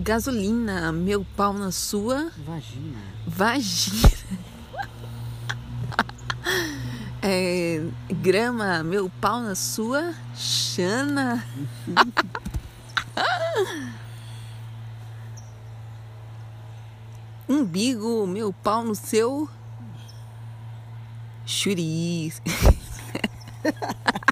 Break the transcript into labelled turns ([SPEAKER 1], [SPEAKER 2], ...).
[SPEAKER 1] Gasolina, meu pau na sua
[SPEAKER 2] Vagina.
[SPEAKER 1] vagina. É, grama, meu pau na sua Xana. Umbigo, meu pau no seu Churis.